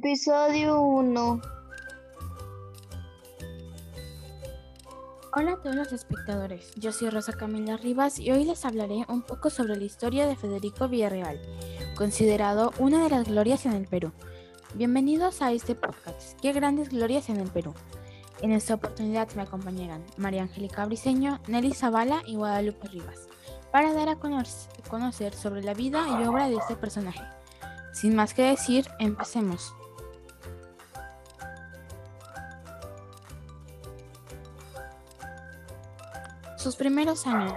Episodio 1. Hola a todos los espectadores, yo soy Rosa Camila Rivas y hoy les hablaré un poco sobre la historia de Federico Villarreal, considerado una de las glorias en el Perú. Bienvenidos a este podcast, Qué grandes glorias en el Perú. En esta oportunidad me acompañarán María Angélica Briceño, Nelly Zavala y Guadalupe Rivas, para dar a conocer sobre la vida y obra de este personaje. Sin más que decir, empecemos. Primeros años.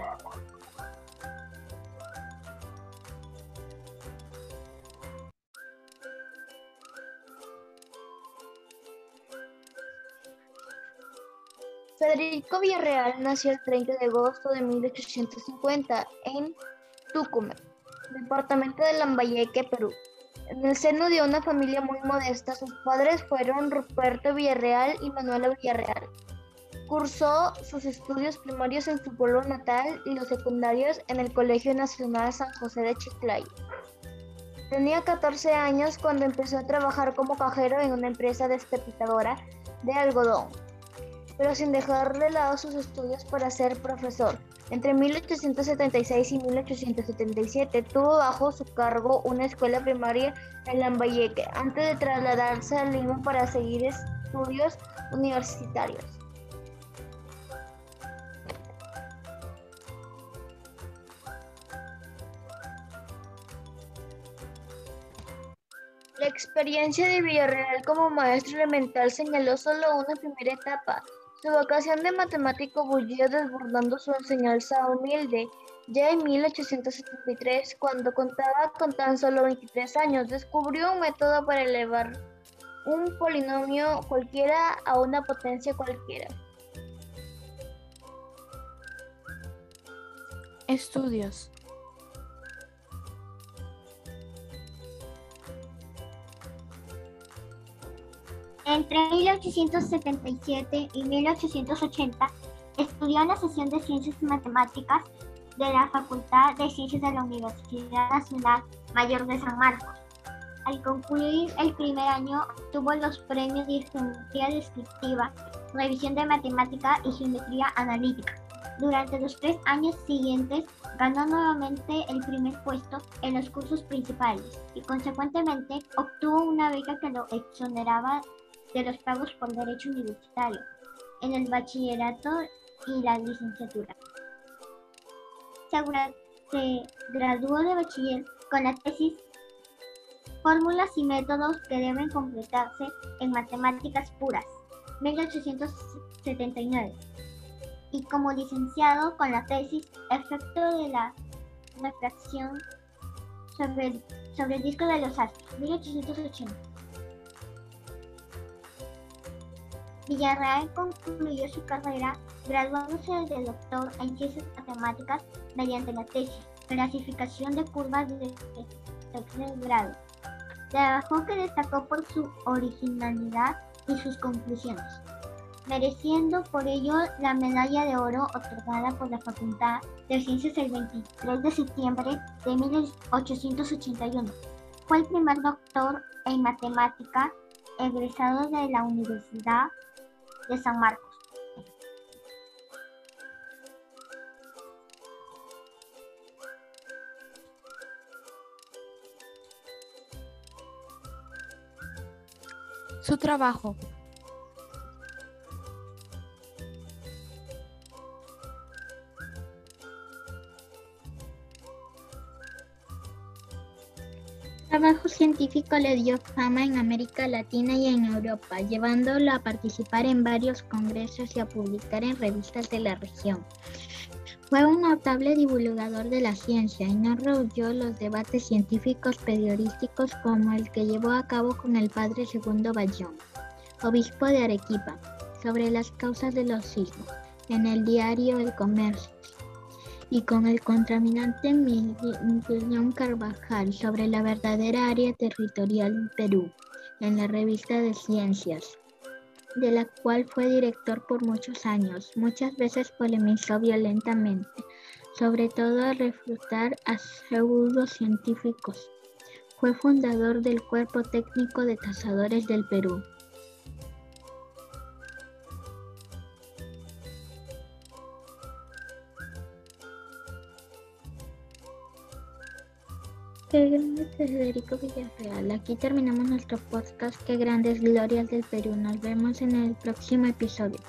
Federico Villarreal nació el 30 de agosto de 1850 en Tucumán, departamento de Lambayeque, Perú. En el seno de una familia muy modesta, sus padres fueron Ruperto Villarreal y Manuela Villarreal. Cursó sus estudios primarios en su pueblo natal y los secundarios en el Colegio Nacional San José de Chiclayo. Tenía 14 años cuando empezó a trabajar como cajero en una empresa despepitadora de algodón, pero sin dejar de lado sus estudios para ser profesor. Entre 1876 y 1877 tuvo bajo su cargo una escuela primaria en Lambayeque, antes de trasladarse a Lima para seguir estudios universitarios. La experiencia de Villarreal como maestro elemental señaló solo una primera etapa. Su vocación de matemático bullía desbordando su enseñanza humilde. Ya en 1873, cuando contaba con tan solo 23 años, descubrió un método para elevar un polinomio cualquiera a una potencia cualquiera. Estudios. Entre 1877 y 1880 estudió en la sesión de Ciencias Matemáticas de la Facultad de Ciencias de la Universidad Nacional Mayor de San Marcos. Al concluir el primer año, obtuvo los premios de Geometría Descriptiva, Revisión de Matemática y Geometría Analítica. Durante los tres años siguientes, ganó nuevamente el primer puesto en los cursos principales y consecuentemente obtuvo una beca que lo exoneraba de los pagos por derecho universitario en el bachillerato y la licenciatura. Se graduó de bachiller con la tesis Fórmulas y métodos que deben completarse en matemáticas puras, 1879, y como licenciado con la tesis Efecto de la refracción sobre, sobre el disco de los astros, 1880. Villarreal concluyó su carrera graduándose de doctor en ciencias matemáticas mediante la tesis Clasificación de curvas de tercer grado. Trabajo que destacó por su originalidad y sus conclusiones, mereciendo por ello la medalla de oro otorgada por la Facultad de Ciencias el 23 de septiembre de 1881. Fue el primer doctor en matemática egresado de la Universidad de San Marcos. Su trabajo. Trabajo científico le dio fama en América Latina y en Europa, llevándolo a participar en varios congresos y a publicar en revistas de la región. Fue un notable divulgador de la ciencia y no rehuyó los debates científicos periodísticos como el que llevó a cabo con el padre Segundo Bayón, obispo de Arequipa, sobre las causas de los sismos, en el diario El Comercio y con el contaminante Miguel Carvajal sobre la verdadera área territorial en Perú, en la revista de Ciencias, de la cual fue director por muchos años. Muchas veces polemizó violentamente, sobre todo al refutar a pseudocientíficos. Fue fundador del Cuerpo Técnico de Cazadores del Perú. Qué grande Federico Villarreal. Aquí terminamos nuestro podcast. Qué grandes glorias del Perú. Nos vemos en el próximo episodio.